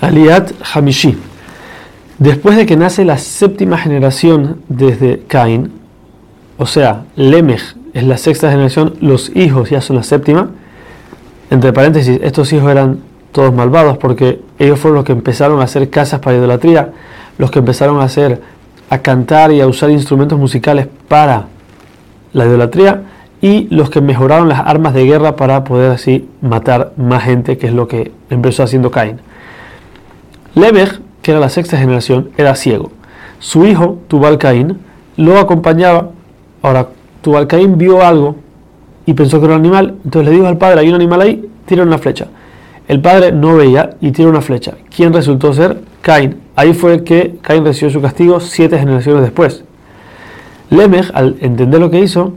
Aliat Hamishi. Después de que nace la séptima generación desde Caín, o sea, Lemech es la sexta generación, los hijos ya son la séptima. Entre paréntesis, estos hijos eran todos malvados porque ellos fueron los que empezaron a hacer casas para idolatría, los que empezaron a hacer, a cantar y a usar instrumentos musicales para la idolatría y los que mejoraron las armas de guerra para poder así matar más gente, que es lo que empezó haciendo Caín. Lemech, que era la sexta generación, era ciego. Su hijo, Tubal Caín, lo acompañaba. Ahora, Tubal Caín vio algo y pensó que era un animal, entonces le dijo al padre, hay un animal ahí, tira una flecha. El padre no veía y tira una flecha. ¿Quién resultó ser? Caín. Ahí fue que Caín recibió su castigo siete generaciones después. Lemech, al entender lo que hizo,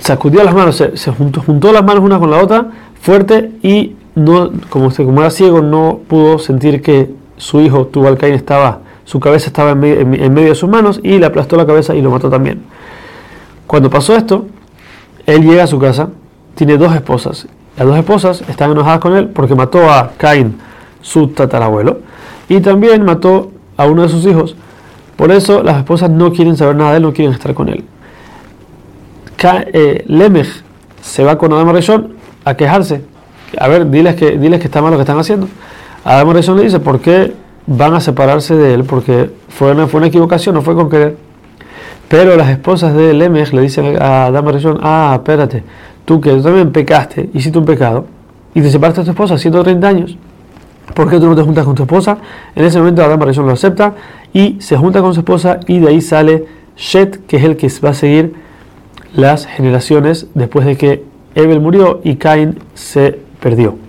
sacudió las manos, se, juntó, las manos una con la otra fuerte y no, como, como era ciego, no pudo sentir que su hijo Tubal Caín estaba, su cabeza estaba en medio, de sus manos y le aplastó la cabeza y lo mató también. Cuando pasó esto, él llega a su casa, tiene dos esposas. Las dos esposas están enojadas con él porque mató a Caín, su tatarabuelo, y también mató a uno de sus hijos. Por eso las esposas no quieren saber nada de él, no quieren estar con él. Eh, Lemech se va con Adam Rishon a quejarse a ver, diles que, diles que está mal lo que están haciendo. Adam Rishon le dice, ¿por qué van a separarse de él? Porque fue una, fue una equivocación, no fue con querer. Pero las esposas de Lemech le dicen a Adam Rishon, ah, espérate, tú que tú también pecaste, hiciste un pecado, y te separaste de tu esposa 130 años. ¿Por qué tú no te juntas con tu esposa? En ese momento Adam Rishon lo acepta y se junta con su esposa y de ahí sale Shet, que es el que va a seguir las generaciones después de que Ebel murió y Cain se perdió.